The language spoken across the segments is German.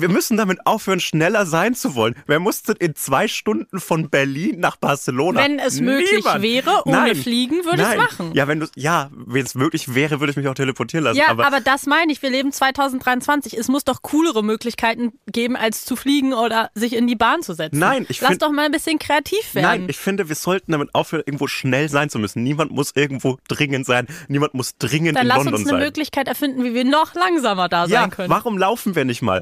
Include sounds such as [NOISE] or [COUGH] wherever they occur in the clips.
wir müssen damit aufhören, schneller sein zu wollen. Wer musste in zwei Stunden von Berlin nach Barcelona? Wenn es möglich Niemand. wäre, ohne Nein. Fliegen, würde ich es machen. Ja, wenn du, ja, wenn es möglich wäre, würde ich mich auch teleportieren lassen. Ja, aber, aber, das meine ich. Wir leben 2023. Es muss doch coolere Möglichkeiten geben, als zu fliegen oder sich in die Bahn zu setzen. Nein, ich Lass doch mal ein bisschen kreativ werden. Nein, ich finde, wir sollten damit aufhören, irgendwo schnell sein zu müssen. Niemand muss irgendwo dringend sein. Niemand muss dringend Dann in lass London uns eine sein. Möglichkeit erfinden, wie wir noch langsamer da ja, sein können. warum laufen wir nicht mal?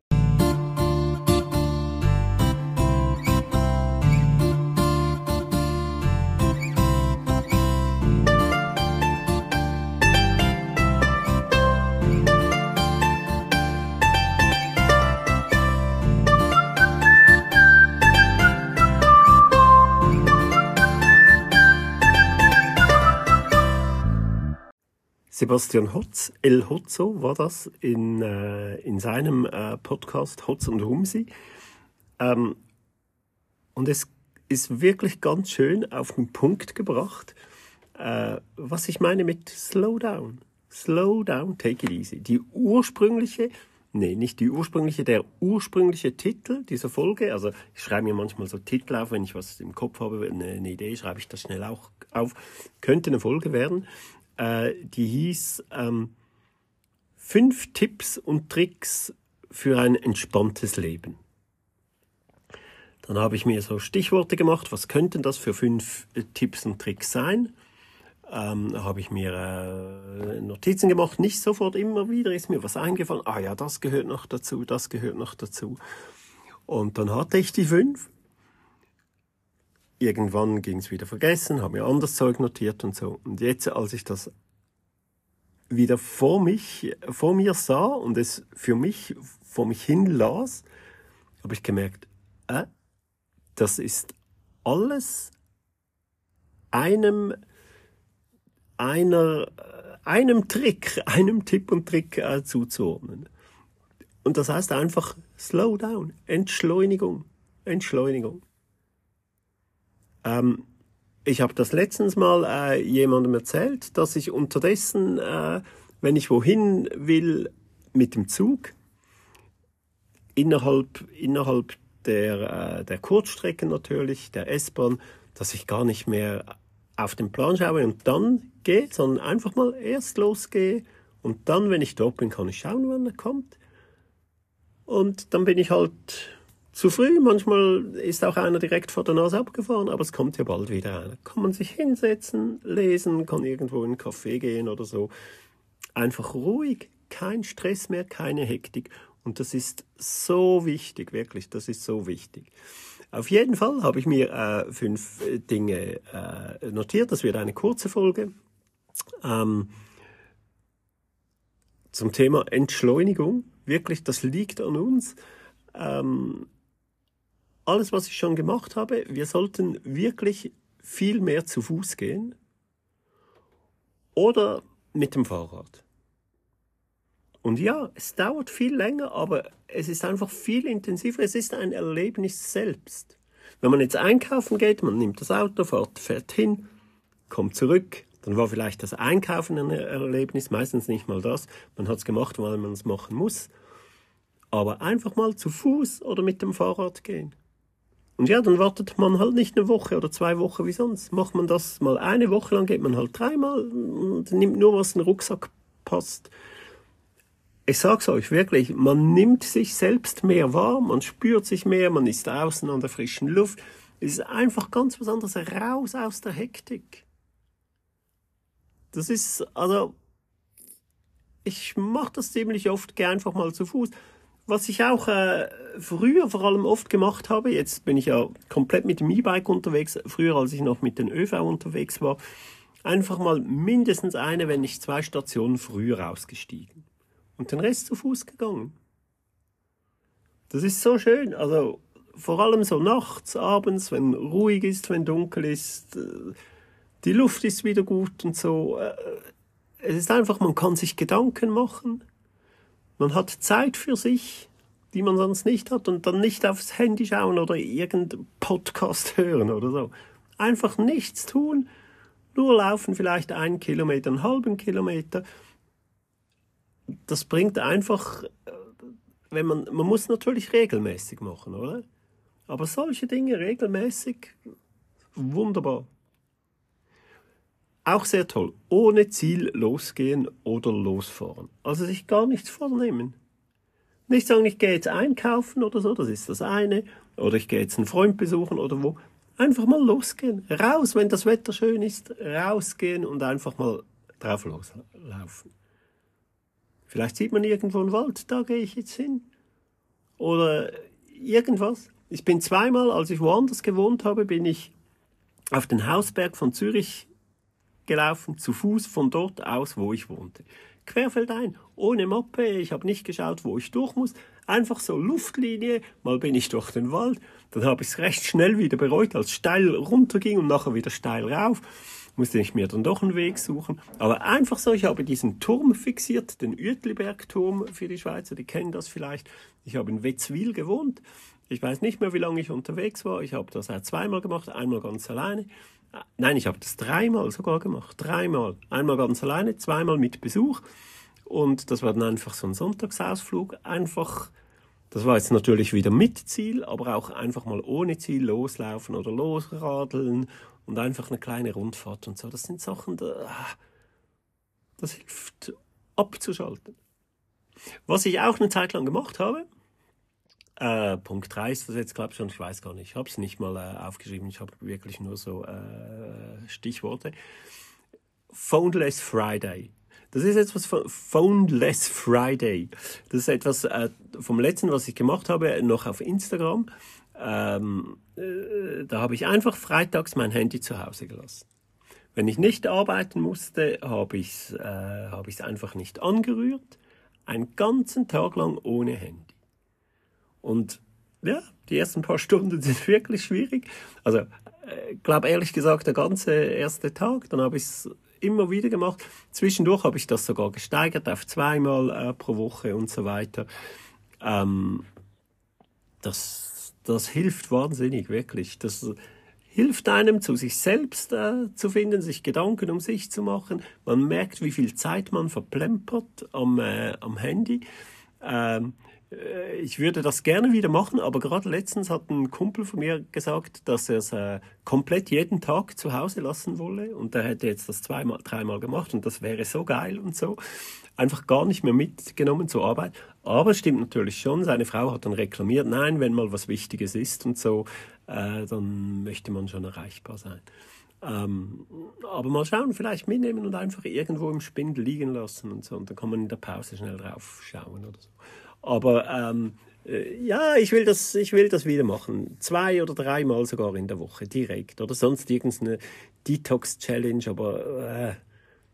Sebastian Hotz, El Hotzo war das in, äh, in seinem äh, Podcast Hotz und Humsi. Ähm, und es ist wirklich ganz schön auf den Punkt gebracht, äh, was ich meine mit Slow down. Slow down, take it easy. Die ursprüngliche, nee, nicht die ursprüngliche, der ursprüngliche Titel dieser Folge, also ich schreibe mir manchmal so Titel auf, wenn ich was im Kopf habe, eine, eine Idee, schreibe ich das schnell auch auf, könnte eine Folge werden. Äh, die hieß ähm, Fünf Tipps und Tricks für ein entspanntes Leben. Dann habe ich mir so Stichworte gemacht, was könnten das für fünf äh, Tipps und Tricks sein? Ähm, habe ich mir äh, Notizen gemacht, nicht sofort immer wieder ist mir was eingefallen. Ah ja, das gehört noch dazu, das gehört noch dazu. Und dann hatte ich die fünf. Irgendwann ging es wieder vergessen, habe mir anderes Zeug notiert und so. Und jetzt, als ich das wieder vor mich, vor mir sah und es für mich vor mich hin las, habe ich gemerkt, äh, das ist alles einem einer einem Trick, [LAUGHS] einem Tipp und Trick äh, zuzuordnen. Und das heißt einfach Slow down, Entschleunigung, Entschleunigung. Ähm, ich habe das letztens mal äh, jemandem erzählt, dass ich unterdessen, äh, wenn ich wohin will mit dem Zug, innerhalb, innerhalb der, äh, der Kurzstrecken natürlich, der S-Bahn, dass ich gar nicht mehr auf den Plan schaue und dann gehe, sondern einfach mal erst losgehe und dann, wenn ich dort bin, kann ich schauen, wann er kommt. Und dann bin ich halt zu früh. Manchmal ist auch einer direkt vor der Nase abgefahren, aber es kommt ja bald wieder einer. Kann man sich hinsetzen, lesen, kann irgendwo in einen Café gehen oder so. Einfach ruhig, kein Stress mehr, keine Hektik. Und das ist so wichtig, wirklich, das ist so wichtig. Auf jeden Fall habe ich mir äh, fünf äh, Dinge äh, notiert. Das wird eine kurze Folge. Ähm, zum Thema Entschleunigung. Wirklich, das liegt an uns. Ähm, alles, was ich schon gemacht habe, wir sollten wirklich viel mehr zu Fuß gehen oder mit dem Fahrrad. Und ja, es dauert viel länger, aber es ist einfach viel intensiver. Es ist ein Erlebnis selbst. Wenn man jetzt einkaufen geht, man nimmt das Auto, fährt, fährt hin, kommt zurück, dann war vielleicht das Einkaufen ein Erlebnis, meistens nicht mal das. Man hat es gemacht, weil man es machen muss. Aber einfach mal zu Fuß oder mit dem Fahrrad gehen. Und ja, dann wartet man halt nicht eine Woche oder zwei Wochen wie sonst. Macht man das mal eine Woche lang, geht man halt dreimal und nimmt nur, was in den Rucksack passt. Ich sag's euch wirklich, man nimmt sich selbst mehr wahr, man spürt sich mehr, man ist außen an der frischen Luft. Es ist einfach ganz was anderes, raus aus der Hektik. Das ist, also, ich mache das ziemlich oft, gehe einfach mal zu Fuß. Was ich auch äh, früher vor allem oft gemacht habe, jetzt bin ich ja komplett mit dem E-Bike unterwegs, früher als ich noch mit den ÖV unterwegs war, einfach mal mindestens eine, wenn nicht zwei Stationen früher ausgestiegen und den Rest zu Fuß gegangen. Das ist so schön, also vor allem so nachts, abends, wenn ruhig ist, wenn dunkel ist, äh, die Luft ist wieder gut und so. Äh, Es ist einfach, man kann sich Gedanken machen. Man hat Zeit für sich, die man sonst nicht hat und dann nicht aufs Handy schauen oder irgendeinen Podcast [LAUGHS] hören oder so. Einfach nichts tun, nur laufen vielleicht einen Kilometer, einen halben Kilometer. Das bringt einfach äh, wenn man, man muss natürlich regelmäßig machen, oder? Aber solche Dinge regelmäßig, wunderbar. Auch sehr toll. Ohne Ziel losgehen oder losfahren. Also sich gar nichts vornehmen. Nicht sagen, ich gehe jetzt einkaufen oder so, das ist das eine. Oder ich gehe jetzt einen Freund besuchen oder wo. Einfach mal losgehen. Raus, wenn das Wetter schön ist, rausgehen und einfach mal drauf loslaufen. Vielleicht sieht man irgendwo einen Wald, da gehe ich jetzt hin. Oder irgendwas. Ich bin zweimal, als ich woanders gewohnt habe, bin ich auf den Hausberg von Zürich gelaufen, zu Fuß von dort aus, wo ich wohnte. Querfeldein, ohne Moppe, ich habe nicht geschaut, wo ich durch muss, einfach so Luftlinie, mal bin ich durch den Wald, dann habe ich es recht schnell wieder bereut, als steil runterging und nachher wieder steil rauf musste ich mir dann doch einen Weg suchen. Aber einfach so, ich habe diesen Turm fixiert, den Uetliberg-Turm für die Schweizer, die kennen das vielleicht. Ich habe in Wetzwil gewohnt. Ich weiß nicht mehr, wie lange ich unterwegs war. Ich habe das auch zweimal gemacht, einmal ganz alleine. Nein, ich habe das dreimal sogar gemacht. Dreimal. Einmal ganz alleine, zweimal mit Besuch. Und das war dann einfach so ein Sonntagsausflug. Einfach, das war jetzt natürlich wieder mit Ziel, aber auch einfach mal ohne Ziel loslaufen oder losradeln und einfach eine kleine Rundfahrt und so. Das sind Sachen, das hilft abzuschalten. Was ich auch eine Zeit lang gemacht habe, äh, Punkt 3 ist das jetzt, glaube ich, schon, ich weiß gar nicht, ich habe es nicht mal äh, aufgeschrieben, ich habe wirklich nur so äh, Stichworte. Phoneless Friday. Das ist etwas von Phoneless Friday. Das ist etwas vom letzten, was ich gemacht habe, noch auf Instagram. Ähm, äh, da habe ich einfach freitags mein Handy zu Hause gelassen. Wenn ich nicht arbeiten musste, habe ich es äh, hab einfach nicht angerührt. Einen ganzen Tag lang ohne Handy. Und ja, die ersten paar [LAUGHS] Stunden sind wirklich schwierig. Also, ich äh, glaube ehrlich gesagt, der ganze erste Tag, dann habe ich es immer wieder gemacht. Zwischendurch habe ich das sogar gesteigert auf zweimal äh, pro Woche und so weiter. Ähm, das das hilft wahnsinnig, wirklich. Das hilft einem, zu sich selbst äh, zu finden, sich Gedanken um sich zu machen. Man merkt, wie viel Zeit man verplempert am, äh, am Handy. Ähm, äh, ich würde das gerne wieder machen, aber gerade letztens hat ein Kumpel von mir gesagt, dass er es äh, komplett jeden Tag zu Hause lassen wolle und er hätte jetzt das zweimal, dreimal gemacht und das wäre so geil und so. Einfach gar nicht mehr mitgenommen zur Arbeit. Aber es stimmt natürlich schon, seine Frau hat dann reklamiert, nein, wenn mal was Wichtiges ist und so, äh, dann möchte man schon erreichbar sein. Ähm, aber mal schauen, vielleicht mitnehmen und einfach irgendwo im Spind liegen lassen und so. Und dann kann man in der Pause schnell drauf schauen oder so. Aber ähm, äh, ja, ich will, das, ich will das wieder machen. Zwei oder dreimal sogar in der Woche, direkt. Oder sonst irgendeine Detox-Challenge, aber äh,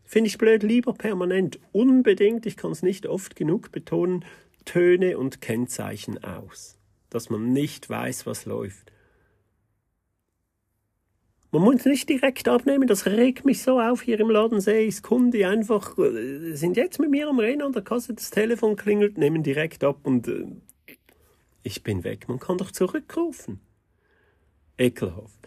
finde ich blöd, lieber permanent. Unbedingt, ich kann es nicht oft genug betonen, Töne und Kennzeichen aus. Dass man nicht weiß, was läuft. Man muss nicht direkt abnehmen, das regt mich so auf. Hier im Laden sehe ich Kunden, einfach äh, sind jetzt mit mir am Reden an der Kasse, das Telefon klingelt, nehmen direkt ab und äh, ich bin weg. Man kann doch zurückrufen. Ekelhaft.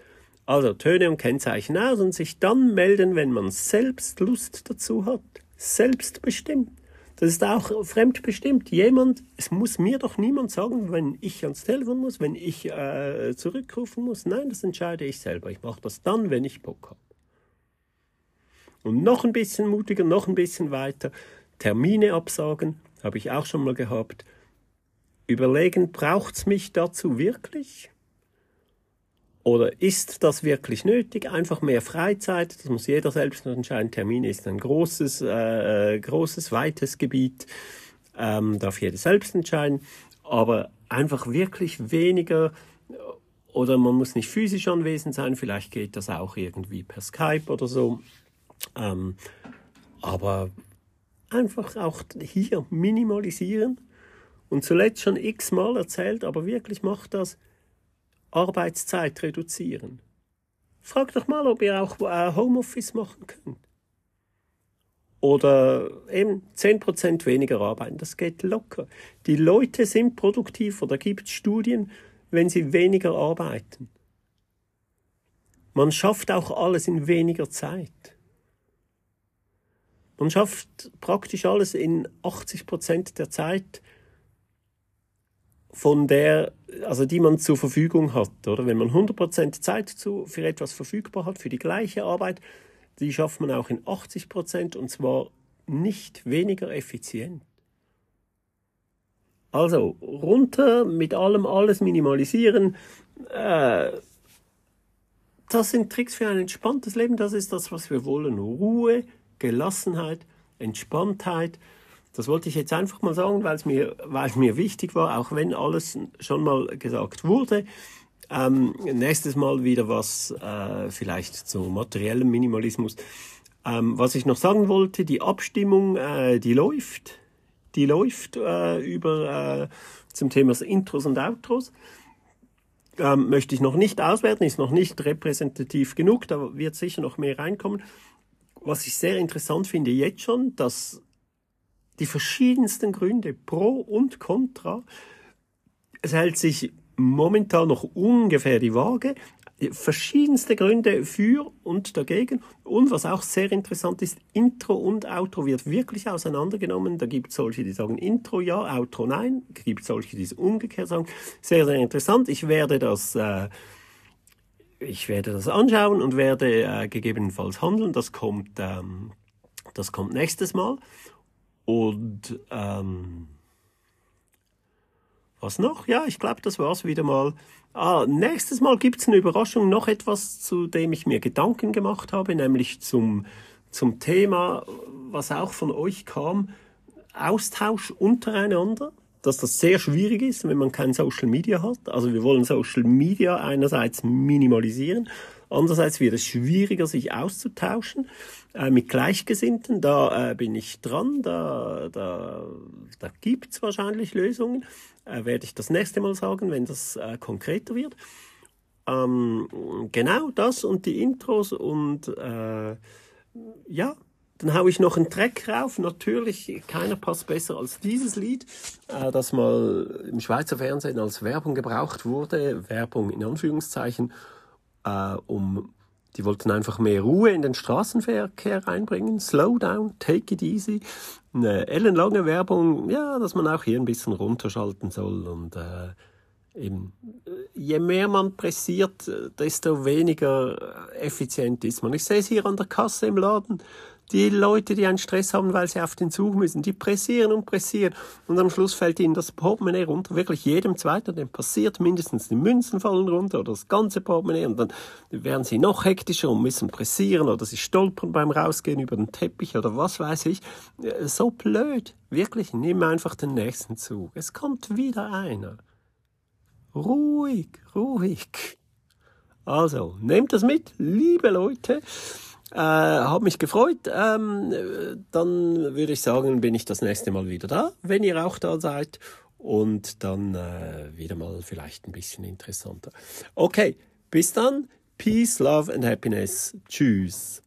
Also Töne und Kennzeichen aus und sich dann melden, wenn man selbst Lust dazu hat. Selbstbestimmt. Das ist auch fremdbestimmt. Jemand, es muss mir doch niemand sagen, wenn ich ans Telefon muss, wenn ich äh, zurückrufen muss. Nein, das entscheide ich selber. Ich mache das dann, wenn ich Bock habe. Und noch ein bisschen mutiger, noch ein bisschen weiter. Termine absagen, habe ich auch schon mal gehabt. Überlegen, braucht es mich dazu wirklich? Oder ist das wirklich nötig? Einfach mehr Freizeit, das muss jeder selbst entscheiden. Termin ist ein großes, äh, äh, großes, weites Gebiet, ähm, darf jeder selbst entscheiden. Aber einfach wirklich weniger oder man muss nicht physisch anwesend sein, vielleicht geht das auch irgendwie per Skype oder so. Ähm, aber einfach auch hier minimalisieren und zuletzt schon x-mal erzählt, aber wirklich macht das Arbeitszeit reduzieren. Frag doch mal, ob ihr auch äh, Homeoffice machen könnt. Oder eben 10% weniger arbeiten, das geht locker. Die Leute sind produktiver, da gibt es Studien, wenn sie weniger arbeiten. Man schafft auch alles in weniger Zeit. Man schafft praktisch alles in 80% der Zeit von der, also die man zur Verfügung hat, oder? Wenn man 100% Zeit zu, für etwas verfügbar hat, für die gleiche Arbeit, die schafft man auch in 80% und zwar nicht weniger effizient. Also runter mit allem, alles minimalisieren. Äh, das sind Tricks für ein entspanntes Leben. Das ist das, was wir wollen. Ruhe, Gelassenheit, Entspanntheit. Das wollte ich jetzt einfach mal sagen, weil es mir, weil es mir wichtig war, auch wenn alles schon mal gesagt wurde. Ähm, nächstes Mal wieder was äh, vielleicht zu materiellem Minimalismus. Ähm, was ich noch sagen wollte, die Abstimmung, äh, die läuft. Die läuft äh, über äh, zum Thema Intros und Outros. Ähm, möchte ich noch nicht auswerten, ist noch nicht repräsentativ genug, da wird sicher noch mehr reinkommen. Was ich sehr interessant finde jetzt schon, dass die verschiedensten Gründe pro und contra, es hält sich momentan noch ungefähr die Waage, verschiedenste Gründe für und dagegen. Und was auch sehr interessant ist, Intro und Outro wird wirklich auseinandergenommen. Da gibt es solche, die sagen Intro ja, Outro nein. Es gibt solche, die es umgekehrt sagen. Sehr, sehr interessant. Ich werde das, äh, ich werde das anschauen und werde äh, gegebenenfalls handeln. Das kommt, ähm, das kommt nächstes Mal. Und ähm, was noch? Ja, ich glaube, das war's wieder mal. Ah, nächstes Mal gibt's eine Überraschung, noch etwas, zu dem ich mir Gedanken gemacht habe, nämlich zum, zum Thema, was auch von euch kam, Austausch untereinander, dass das sehr schwierig ist, wenn man kein Social Media hat. Also wir wollen Social Media einerseits minimalisieren, andererseits wird es schwieriger, sich auszutauschen äh, mit Gleichgesinnten. Da äh, bin ich dran, da, da, da gibt's wahrscheinlich Lösungen äh, werde ich das nächste Mal sagen, wenn das äh, konkreter wird. Ähm, genau das und die Intros und äh, ja, dann haue ich noch einen Track rauf. Natürlich, keiner passt besser als dieses Lied, äh, das mal im Schweizer Fernsehen als Werbung gebraucht wurde. Werbung in Anführungszeichen, äh, um die wollten einfach mehr Ruhe in den Straßenverkehr reinbringen. Slow down, take it easy. Eine ellenlange Werbung, ja, dass man auch hier ein bisschen runterschalten soll. Und äh, eben, je mehr man pressiert, desto weniger effizient ist man. Ich sehe es hier an der Kasse im Laden die Leute, die einen Stress haben, weil sie auf den Zug müssen, die pressieren und pressieren und am Schluss fällt ihnen das Portemonnaie runter. Wirklich jedem Zweiten, dem passiert mindestens die Münzen fallen runter oder das ganze Portemonnaie und dann werden sie noch hektischer und müssen pressieren oder sie stolpern beim Rausgehen über den Teppich oder was weiß ich. So blöd. Wirklich, nimm einfach den nächsten Zug. Es kommt wieder einer. Ruhig, ruhig. Also, nehmt das mit, liebe Leute. Äh, hat mich gefreut. Ähm, dann würde ich sagen, bin ich das nächste Mal wieder da, wenn ihr auch da seid. Und dann äh, wieder mal vielleicht ein bisschen interessanter. Okay, bis dann. Peace, Love and Happiness. Tschüss.